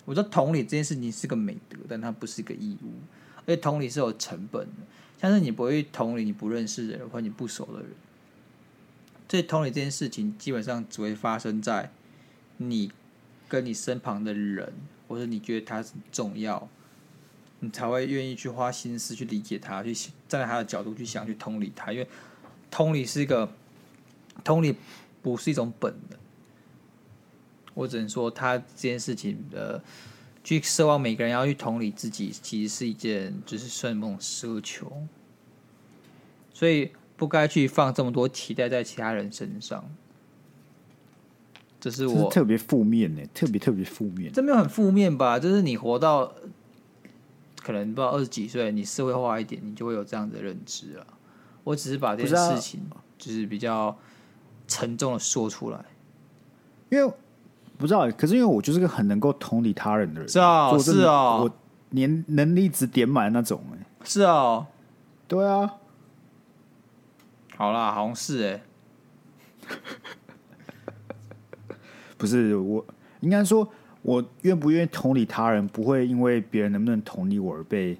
我说同理这件事情是个美德，但它不是一个义务，而且同理是有成本的。像是你不会同理你不认识的人或你不熟的人，所以同理这件事情基本上只会发生在你跟你身旁的人，或者你觉得他是重要，你才会愿意去花心思去理解他，去站在他的角度去想，去同理他。因为同理是一个同理不是一种本能，我只能说他这件事情的。去奢望每个人要去同理自己，其实是一件就是算那种奢求，所以不该去放这么多期待在其他人身上。这是我是特别负面呢，特别特别负面。这没有很负面吧？就是你活到可能不知道二十几岁，你社会化一点，你就会有这样的认知了。我只是把这件事情就是比较沉重的说出来，因为。不知道，可是因为我就是个很能够同理他人的人，是啊，是啊，我年能力值点满那种，哎，是啊，对啊，好啦，好像是哎，不是我应该说，我愿不愿意同理他人，不会因为别人能不能同理我而被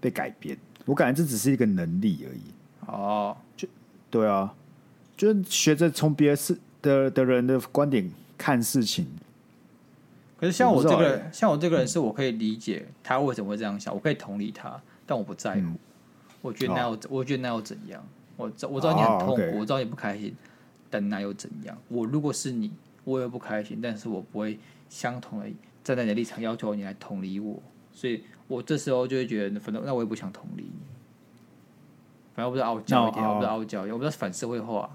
被改变。我感觉这只是一个能力而已。哦，就对啊，就是学着从别的事的的人的观点看事情。可是像我这个像我这个人，是我可以理解他为什么会这样想，嗯、我可以同理他，但我不在乎。嗯、我觉得那又，哦、我觉得那又怎样？我知我知道你很痛苦，哦 okay、我知道你不开心，但那又怎样？我如果是你，我也不开心，但是我不会相同的站在你的立场要求你来同理我，所以我这时候就会觉得，反正那我也不想同理你。反正我不是傲娇一点，我不是傲娇，我不是反社会化。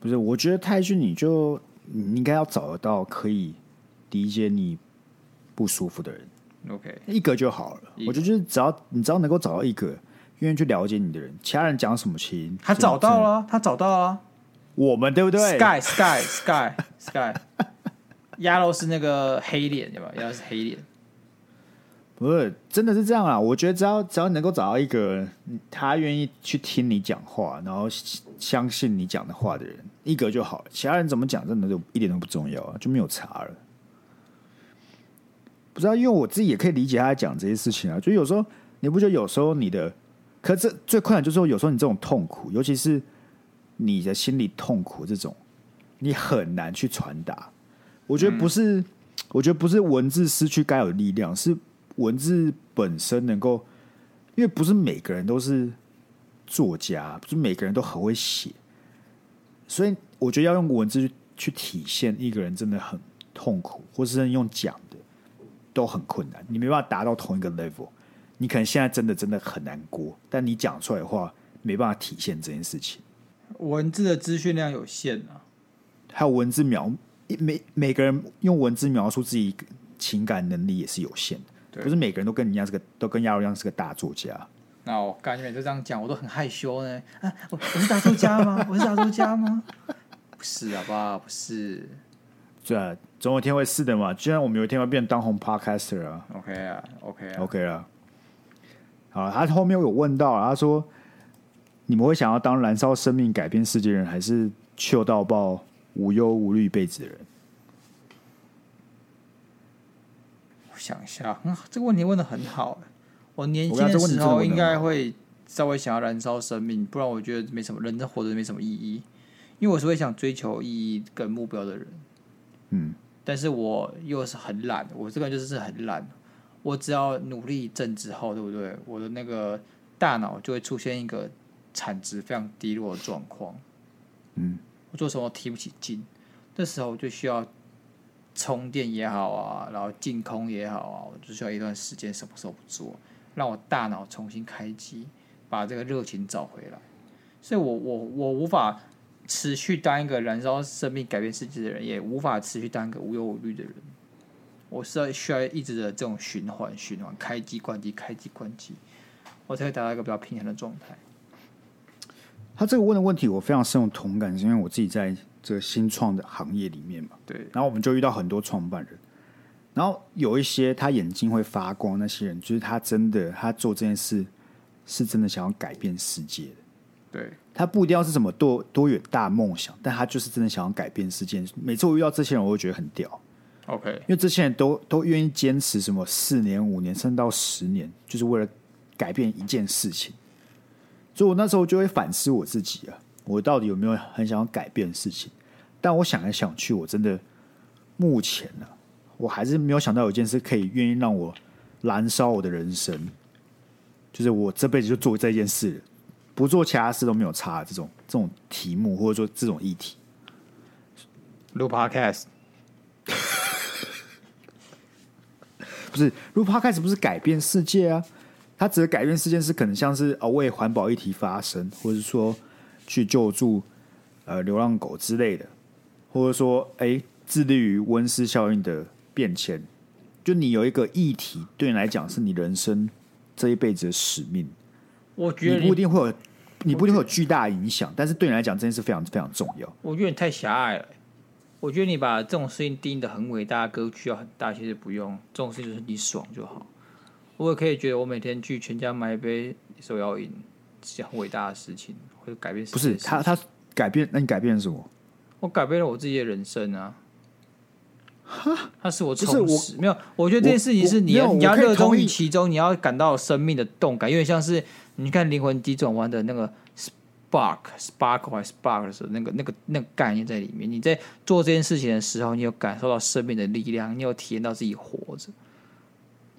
不是，我觉得泰君，你就你应该要找得到可以理解你不舒服的人。OK，一个就好了。我觉得就是只要你只要能够找到一个愿意去了解你的人，其他人讲什么其实，他找到了，他找到了。我们对不对？Sky Sky Sky Sky，鸭肉是那个黑脸，对吧？鸭肉是黑脸。不是，真的是这样啊！我觉得只要只要你能够找到一个他愿意去听你讲话，然后相信你讲的话的人，一个就好。其他人怎么讲，真的就一点都不重要啊，就没有差了。不知道，因为我自己也可以理解他讲这些事情啊。就有时候你不觉得有时候你的，可这最困难就是说，有时候你这种痛苦，尤其是你的心里痛苦这种，你很难去传达。我觉得不是，我觉得不是文字失去该有力量，是。文字本身能够，因为不是每个人都是作家，不是每个人都很会写，所以我觉得要用文字去去体现一个人真的很痛苦，或是用讲的都很困难，你没办法达到同一个 level。你可能现在真的真的很难过，但你讲出来的话没办法体现这件事情。文字的资讯量有限啊，还有文字描每每个人用文字描述自己情感能力也是有限的。对不是每个人都跟你一样是个，都跟亚柔一样是个大作家。那我感觉就这样讲，我都很害羞呢。啊，我我是大作家吗？我是大作家吗？不是，好不好？不是。对啊，总有一天会是的嘛。既然我们有一天会变当红 podcaster 啊。OK 啊，OK 啊，OK 啊。好，他后面有问到，他说：“你们会想要当燃烧生命、改变世界的人，还是 chill 到爆、无忧无虑一辈子的人？”想一下，嗯，这个问题问的很好。我年轻的时候应该会稍微想要燃烧生命，不然我觉得没什么，人生活着没什么意义。因为我是会想追求意义跟目标的人，嗯，但是我又是很懒，我这个人就是很懒。我只要努力一阵之后，对不对？我的那个大脑就会出现一个产值非常低落的状况，嗯，我做什么提不起劲，这时候我就需要。充电也好啊，然后净空也好啊，我就需要一段时间什么时候不做，让我大脑重新开机，把这个热情找回来。所以我我我无法持续当一个燃烧生命、改变世界的人，也无法持续当一个无忧无虑的人。我是要需要一直的这种循环、循环、开机、关机、开机、关机，我才会达到一个比较平衡的状态。他这个问的问题，我非常深有同感，是因为我自己在。这个新创的行业里面嘛，对，然后我们就遇到很多创办人，然后有一些他眼睛会发光，那些人就是他真的他做这件事是真的想要改变世界的，对，他不一定要是什么多多远大梦想，但他就是真的想要改变世界。每次我遇到这些人，我会觉得很屌，OK，因为这些人都都愿意坚持什么四年、五年，甚至到十年，就是为了改变一件事情。所以我那时候就会反思我自己啊。我到底有没有很想要改变的事情？但我想来想去，我真的目前呢、啊，我还是没有想到有一件事可以愿意让我燃烧我的人生，就是我这辈子就做这件事，不做其他事都没有差。这种这种题目或者说这种议题，录 Podcast 不是录 Podcast 不是改变世界啊？它只是改变世界是可能像是哦为环保议题发声，或者说。去救助呃流浪狗之类的，或者说哎，致力于温室效应的变迁。就你有一个议题，对你来讲是你人生这一辈子的使命。我觉得你，你不一定会有，你不一定会有巨大影响，但是对你来讲，这件事非常非常重要。我觉得你太狭隘了。我觉得你把这种事情定义的很伟大，格局要很大，其实不用。这种事情就是你爽就好。我也可以觉得，我每天去全家买一杯手摇饮，是件很伟大的事情。会改变不是他，他改变，那你改变了什么？我改变了我自己的人生啊！哈，他是我充不实。没有，我觉得这件事情是你要你要热衷于其中，你要感到生命的动感，有点像是你看《灵魂急转弯》的那个 spark spark 还 spark 的时候，那个那个那个概念在里面。你在做这件事情的时候，你有感受到生命的力量，你有体验到自己活着。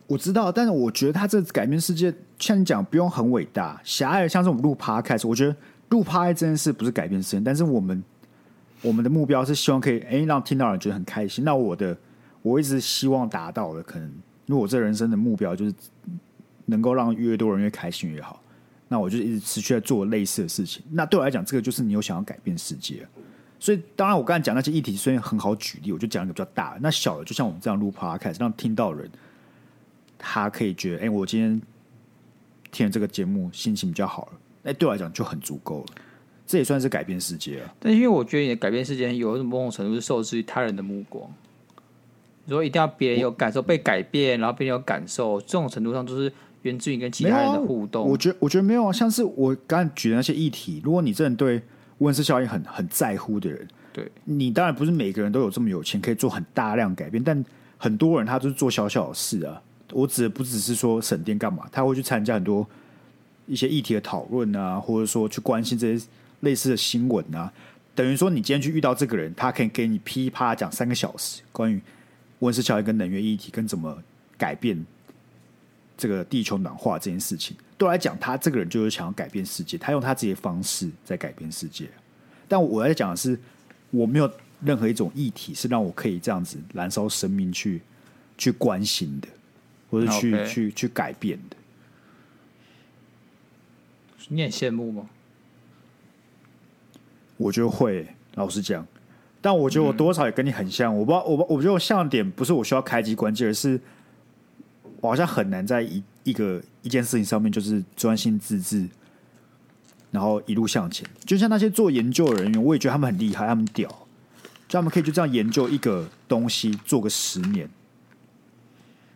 我知道，但是我觉得他这改变世界，像你讲，不用很伟大，狭隘的，像是我们录 Podcast，我觉得录 p 这件事不是改变世界，但是我们我们的目标是希望可以哎让听到人觉得很开心。那我的我一直希望达到的，可能如果我这人生的目标就是能够让越多人越开心越好，那我就一直持续在做类似的事情。那对我来讲，这个就是你有想要改变世界。所以当然，我刚才讲那些议题虽然很好举例，我就讲一个比较大。那小的，就像我们这样录 Podcast，让听到人。他可以觉得，哎、我今天听了这个节目，心情比较好了。哎，对我来讲就很足够了。这也算是改变世界了。但是因为我觉得你的改变世界有一种某种程度是受制于他人的目光。如果一定要别人有感受被改变，然后别人有感受，这种程度上就是源自于跟其他人的互动。啊、我觉得，我觉得没有啊。像是我刚才举的那些议题，如果你真的对温室效应很很在乎的人，对你当然不是每个人都有这么有钱可以做很大量改变，但很多人他就是做小小的事啊。我指的不只是说省电干嘛，他会去参加很多一些议题的讨论啊，或者说去关心这些类似的新闻啊。等于说，你今天去遇到这个人，他可以给你噼啪讲三个小时关于温室效应跟能源议题跟怎么改变这个地球暖化这件事情。对来讲，他这个人就是想要改变世界，他用他自己的方式在改变世界。但我在讲的是，我没有任何一种议题是让我可以这样子燃烧生命去去关心的。或者去.去去改变的，你很羡慕吗？我觉得会，老实讲，但我觉得我多少也跟你很像。嗯、我不知道，我我觉得我像的点不是我需要开机关机，而是我好像很难在一一个一件事情上面就是专心致志，然后一路向前。就像那些做研究的人员，我也觉得他们很厉害，他们屌，就他们可以就这样研究一个东西做个十年。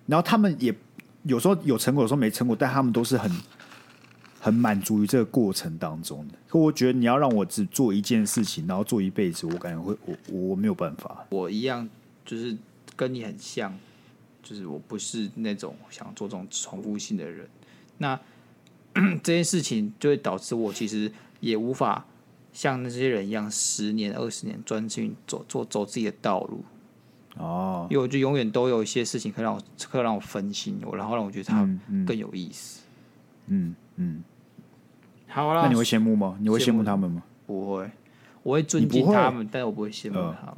然后他们也有时候有成果，有时候没成果，但他们都是很很满足于这个过程当中的。可我觉得你要让我只做一件事情，然后做一辈子，我感觉会我我没有办法。我一样就是跟你很像，就是我不是那种想做这种重复性的人。那 这件事情就会导致我其实也无法像那些人一样，十年、二十年专心走做走自己的道路。哦，因为我就永远都有一些事情可以让我，可以让我分心，我然后让我觉得它更有意思。嗯嗯，嗯好啦，那你会羡慕吗？你会羡慕他们吗？不会，我会尊敬他们，但我不会羡慕他们。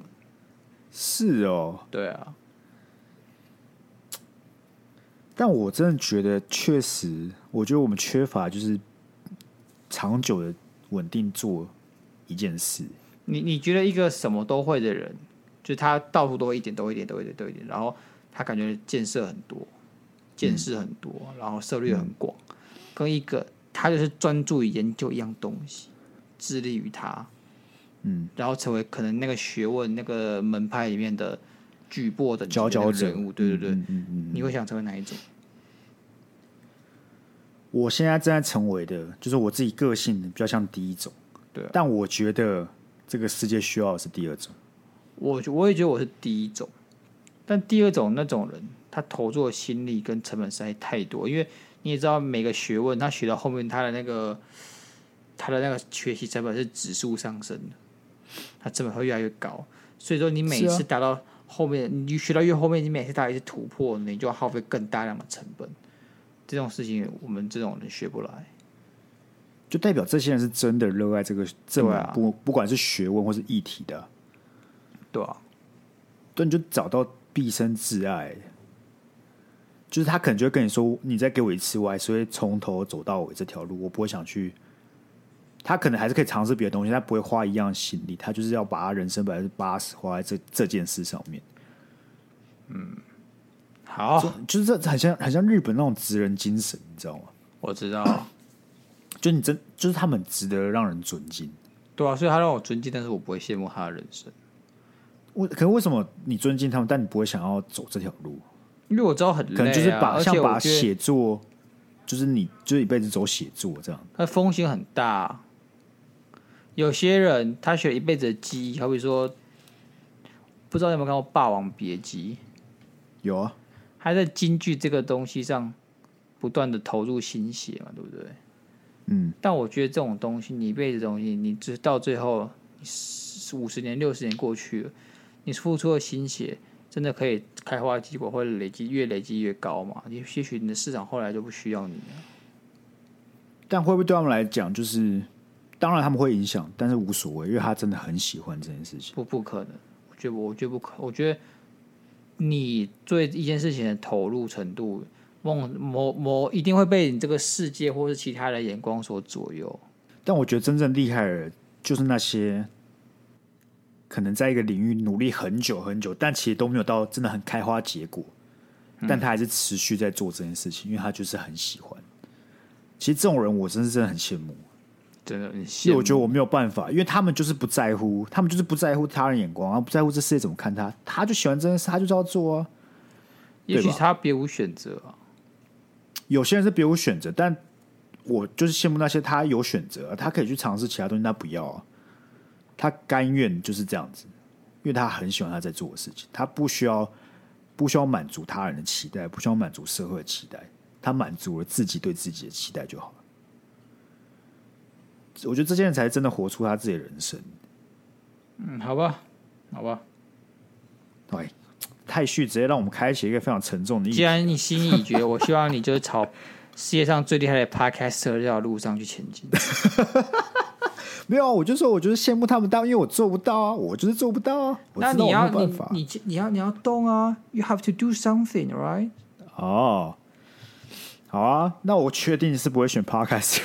是哦，对啊。但我真的觉得，确实，我觉得我们缺乏就是长久的稳定做一件事。你你觉得一个什么都会的人？就他到处都会一点，都一点，都一点，都一点。然后他感觉见识很多，见识很多，嗯、然后涉猎很广。嗯、跟一个他就是专注于研究一样东西，致力于他，嗯，然后成为可能那个学问、那个门派里面的巨擘的佼佼人物。对对对，嗯嗯嗯、你会想成为哪一种？我现在正在成为的，就是我自己个性比较像第一种。对、啊，但我觉得这个世界需要的是第二种。我我也觉得我是第一种，但第二种那种人，他投入的心力跟成本实在太多。因为你也知道，每个学问他学到后面，他的那个他的那个学习成本是指数上升的，他成本会越来越高。所以说，你每一次达到后面，啊、你学到越后面，你每次达到一次突破，你就要耗费更大量的成本。这种事情，我们这种人学不来，就代表这些人是真的热爱这个这么不、啊、不管是学问或是议题的。对啊，对，你就找到毕生挚爱，就是他可能就会跟你说：“你再给我一次，我还是会从头走到尾这条路，我不会想去。”他可能还是可以尝试别的东西，他不会花一样心力，他就是要把他人生百分之八十花在这这件事上面。嗯，好，就，是这很像很像日本那种职人精神，你知道吗？我知道，就你真就是他们值得让人尊敬。对啊，所以他让我尊敬，但是我不会羡慕他的人生。为可是为什么你尊敬他们，但你不会想要走这条路？因为我知道很累啊，可能就是把像把写作，就是你就一辈子走写作这样。他风险很大。有些人他学了一辈子的技艺，好比说不知道有没有看过《霸王别姬》？有啊，还在京剧这个东西上不断的投入心血嘛，对不对？嗯，但我觉得这种东西，你一辈子东西，你直到最后五十年、六十年过去了，你付出了心血真的可以开花结果，或者累积越累积越高嘛？也也许你的市场后来就不需要你了。但会不会对他们来讲，就是当然他们会影响，但是无所谓，因为他真的很喜欢这件事情。不，不可能，我觉得我觉得不可，我觉得你对一件事情的投入程度，某某某一定会被你这个世界或是其他的眼光所左右。但我觉得真正厉害的人，就是那些可能在一个领域努力很久很久，但其实都没有到真的很开花结果，但他还是持续在做这件事情，因为他就是很喜欢。其实这种人，我真是真的很羡慕，真的很羡慕。我觉得我没有办法，因为他们就是不在乎，他们就是不在乎他人眼光，然后不在乎这世界怎么看他，他就喜欢这件事，他就要做啊。也许他别无选择啊。有些人是别无选择，但我就是羡慕那些他有选择，他可以去尝试其他东西，他不要啊，他甘愿就是这样子，因为他很喜欢他在做的事情，他不需要不需要满足他人的期待，不需要满足社会的期待。他满足了自己对自己的期待就好了。我觉得这些人才真的活出他自己的人生。嗯，好吧，好吧。对，太旭直接让我们开启一个非常沉重的。既然你心意已决，我希望你就是朝世界上最厉害的 Podcaster 这条路上去前进。没有啊，我就说，我就是羡慕他们，但因为我做不到啊，我就是做不到啊。那你要你你你要你要动啊，You have to do something, right？哦。好啊，那我确定是不会选 Podcast，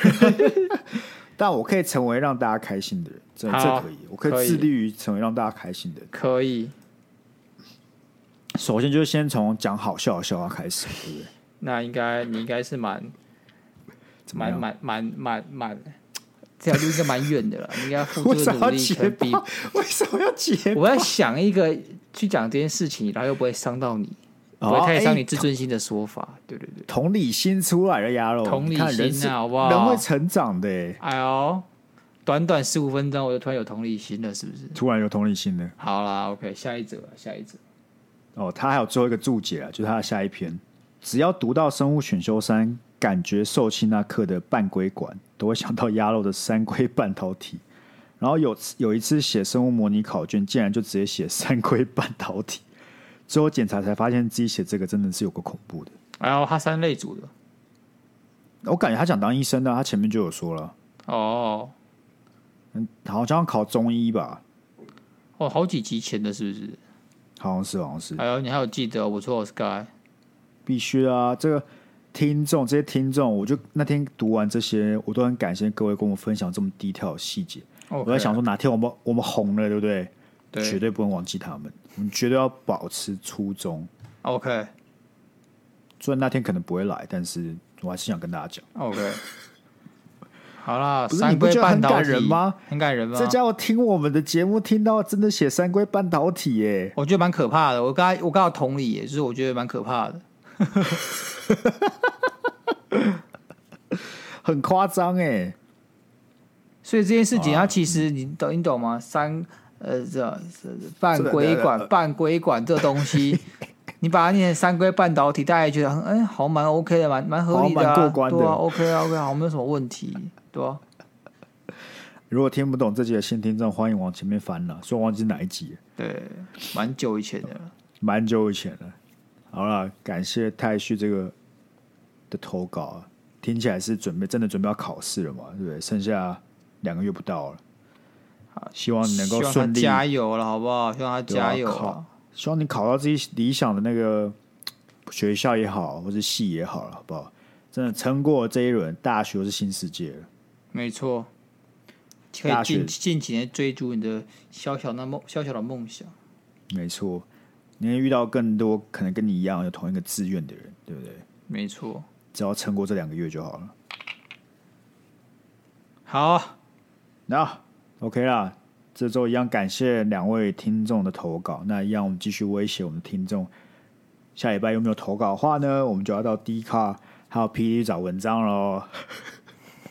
但我可以成为让大家开心的人，这这可以，我可以致力于成为让大家开心的人。可以。首先就是先从讲好笑的笑话开始，对不对？那应该你应该是蛮蛮蛮蛮蛮蛮，这条路应该蛮远的了。你 应该付出的努力可比 为什么要结？我要想一个去讲这件事情，然后又不会伤到你。不会太伤你自尊心的说法，对对对，同理心出来了，鸭肉，同理心啊，好不好？人会成长的，哎呦，短短十五分钟，我就突然有同理心了，是不是？突然有同理心了。好啦，OK，下一则，下一则。哦，他还有最后一个注解啊，就是他的下一篇，只要读到生物选修三感觉受气那刻的半规管，都会想到鸭肉的三规半导体。然后有有一次写生物模拟考卷，竟然就直接写三规半导体。最后检查才发现自己写这个真的是有个恐怖的。哎呦，他三类组的，我感觉他想当医生的，他前面就有说了。哦，嗯，好像考中医吧？哦，好几集前的，是不是？好像是，好像是。哎呦，你还有记得？我错，Sky。必须啊！这个听众，这些听众，我就那天读完这些，我都很感谢各位跟我分享这么低调的细节。Okay. 我在想说，哪天我们我们红了，对不对？对，绝对不能忘记他们。我们绝对要保持初衷。OK，虽然那天可能不会来，但是我还是想跟大家讲。OK，好啦，不是你不觉得很感人吗？很感人吗？这家伙听我们的节目，听到真的写三硅半导体耶，我觉得蛮可怕的。我刚才我刚好同理耶，就是我觉得蛮可怕的，很夸张哎。所以这件事情，它其实你懂你懂吗？三。呃，这半规管、半规管这东西，你把它念成三硅半导体，大家也觉得很哎，好蛮 OK 的，蛮蛮合理的、啊，过关的对啊，OK 啊，OK 好，没有什么问题，对吧、啊？如果听不懂这集的新听众，欢迎往前面翻了，说忘记哪一集？对，蛮久以前的了，蛮久以前了。好了，感谢太旭这个的投稿啊，听起来是准备真的准备要考试了嘛？对不对？剩下两个月不到了。希望你能够顺利，加油了，好不好？希望他加油了。希望你考到自己理想的那个学校也好，或是系也好了，好不好？真的撑过这一轮，大学是新世界了。没错，可以近近几年追逐你的小小的梦，小小的梦想。没错，你能遇到更多可能跟你一样有同一个志愿的人，对不对？没错，只要撑过这两个月就好了。好，那。OK 啦，这周一样感谢两位听众的投稿。那一样，我们继续威胁我们的听众，下礼拜有没有投稿的话呢？我们就要到 D 卡还有 PTT 找文章喽。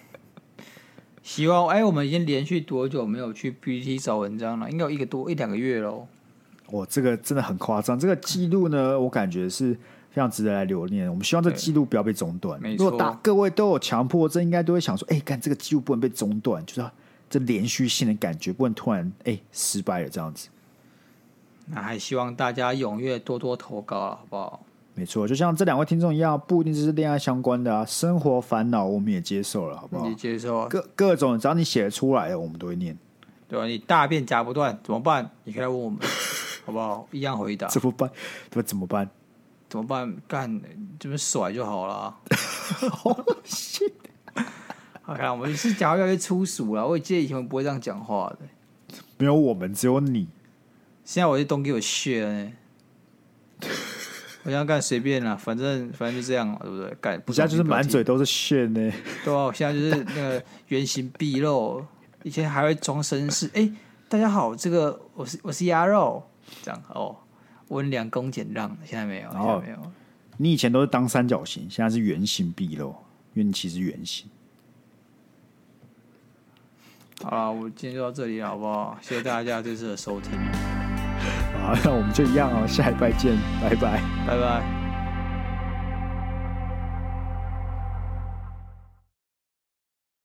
希望哎，我们已经连续多久没有去 PTT 找文章了？应该有一个多一两个月喽。哇，这个真的很夸张。这个记录呢，我感觉是非常值得来留念。我们希望这记录不要被中断。没错，如果大各位都有强迫症，应该都会想说：哎，干这个记录不能被中断，就是这连续性的感觉不能突然哎失败了这样子。那还希望大家踊跃多多投稿，好不好？没错，就像这两位听众一样，不一定是恋爱相关的啊，生活烦恼我们也接受了，好不好？你接受啊，各各种，只要你写得出来的，我们都会念。对吧？你大便夹不断怎么办？你可以来问我们，好不好？一样回答。怎么办？怎么怎么办？怎么办？干，这么甩就好了。好险！好看，我们是讲话越来越粗俗了。我记得以前我不会这样讲话的。没有我们，只有你。现在我就东给我削呢。我想干随便了，反正反正就这样嘛，对不对？干，现在就是满嘴都是炫呢。对啊，我现在就是那个原形毕露。以前还会装绅士，哎、欸，大家好，这个我是我是鸭肉，这样哦，温良恭俭让，现在没有，现在没有。你以前都是当三角形，现在是圆形毕露，因为你其实圆形。好了，我今天就到这里了，好不好？谢谢大家这次的收听。好，那我们就一样哦，下一拜见，拜拜，拜拜。